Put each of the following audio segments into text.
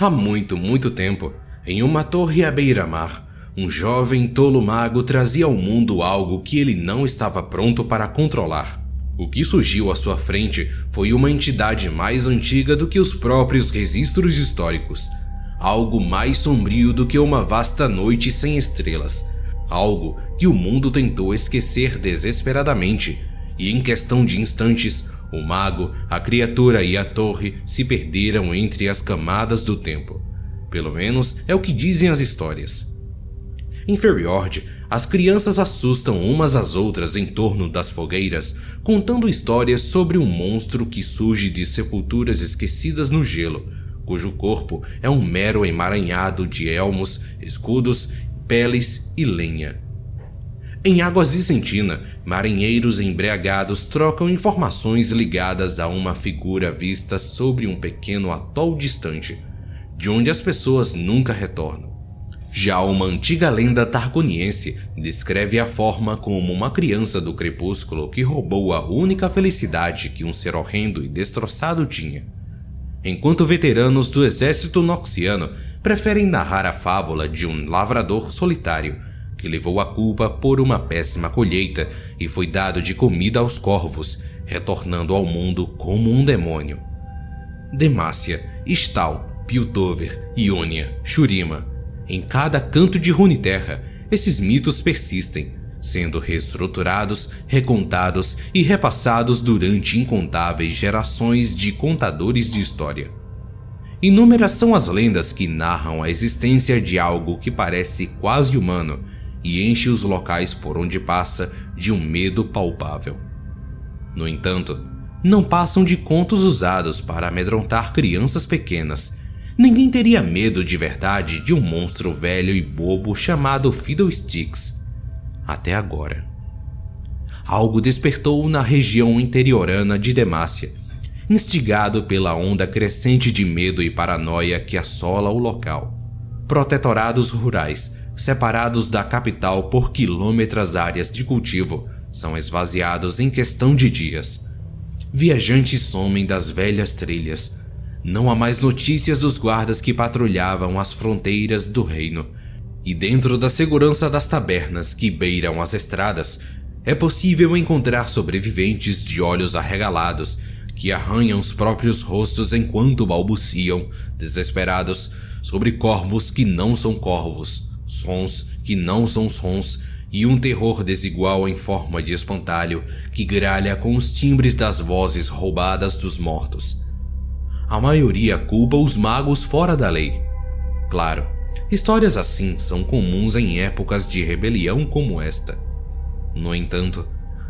Há muito, muito tempo, em uma torre à beira-mar, um jovem tolo mago trazia ao mundo algo que ele não estava pronto para controlar. O que surgiu à sua frente foi uma entidade mais antiga do que os próprios registros históricos. Algo mais sombrio do que uma vasta noite sem estrelas. Algo que o mundo tentou esquecer desesperadamente, e em questão de instantes, o mago, a criatura e a torre se perderam entre as camadas do tempo. Pelo menos é o que dizem as histórias. Em Feriord, as crianças assustam umas às outras em torno das fogueiras, contando histórias sobre um monstro que surge de sepulturas esquecidas no gelo, cujo corpo é um mero emaranhado de elmos, escudos, peles e lenha. Em Águas de Sentina, marinheiros embriagados trocam informações ligadas a uma figura vista sobre um pequeno atol distante, de onde as pessoas nunca retornam. Já uma antiga lenda targoniense descreve a forma como uma criança do crepúsculo que roubou a única felicidade que um ser horrendo e destroçado tinha. Enquanto veteranos do exército noxiano preferem narrar a fábula de um lavrador solitário que levou a culpa por uma péssima colheita e foi dado de comida aos corvos, retornando ao mundo como um demônio. Demácia, Stal, Piltover, Ionia, Shurima. Em cada canto de Runeterra, esses mitos persistem, sendo reestruturados, recontados e repassados durante incontáveis gerações de contadores de história. Inúmeras são as lendas que narram a existência de algo que parece quase humano e enche os locais por onde passa de um medo palpável. No entanto, não passam de contos usados para amedrontar crianças pequenas. Ninguém teria medo de verdade de um monstro velho e bobo chamado Fiddlesticks. Até agora. Algo despertou na região interiorana de Demácia, instigado pela onda crescente de medo e paranoia que assola o local. Protetorados rurais separados da capital por quilômetros áreas de cultivo, são esvaziados em questão de dias. Viajantes somem das velhas trilhas. Não há mais notícias dos guardas que patrulhavam as fronteiras do reino. E dentro da segurança das tabernas que beiram as estradas, é possível encontrar sobreviventes de olhos arregalados que arranham os próprios rostos enquanto balbuciam, desesperados, sobre corvos que não são corvos sons que não são sons e um terror desigual em forma de espantalho que gralha com os timbres das vozes roubadas dos mortos. A maioria culpa os magos fora da lei. Claro, histórias assim são comuns em épocas de rebelião como esta. No entanto,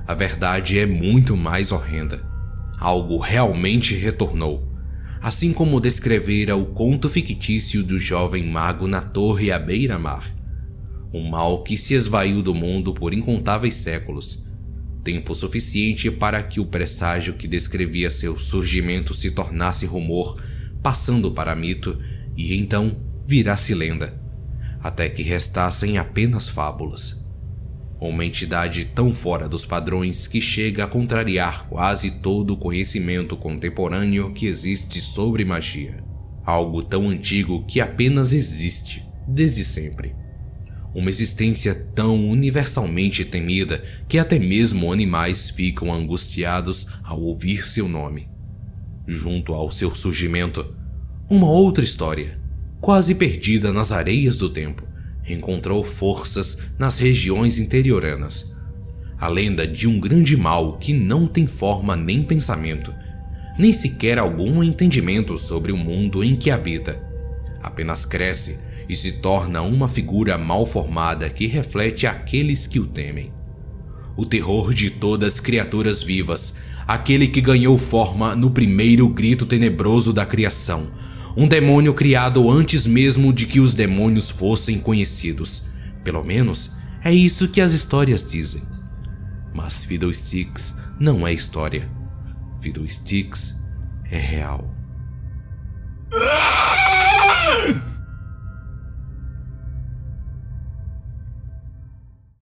a verdade é muito mais horrenda. Algo realmente retornou, assim como descrevera o conto fictício do jovem mago na torre à beira-mar. Um mal que se esvaiu do mundo por incontáveis séculos, tempo suficiente para que o presságio que descrevia seu surgimento se tornasse rumor, passando para mito e então virasse lenda, até que restassem apenas fábulas. Uma entidade tão fora dos padrões que chega a contrariar quase todo o conhecimento contemporâneo que existe sobre magia. Algo tão antigo que apenas existe desde sempre uma existência tão universalmente temida que até mesmo animais ficam angustiados ao ouvir seu nome. Junto ao seu surgimento, uma outra história, quase perdida nas areias do tempo, encontrou forças nas regiões interioranas. A lenda de um grande mal que não tem forma nem pensamento, nem sequer algum entendimento sobre o mundo em que habita. Apenas cresce e se torna uma figura mal formada que reflete aqueles que o temem. O terror de todas as criaturas vivas, aquele que ganhou forma no primeiro grito tenebroso da criação, um demônio criado antes mesmo de que os demônios fossem conhecidos. Pelo menos é isso que as histórias dizem. Mas Fiddlesticks não é história. Fiddlesticks é real.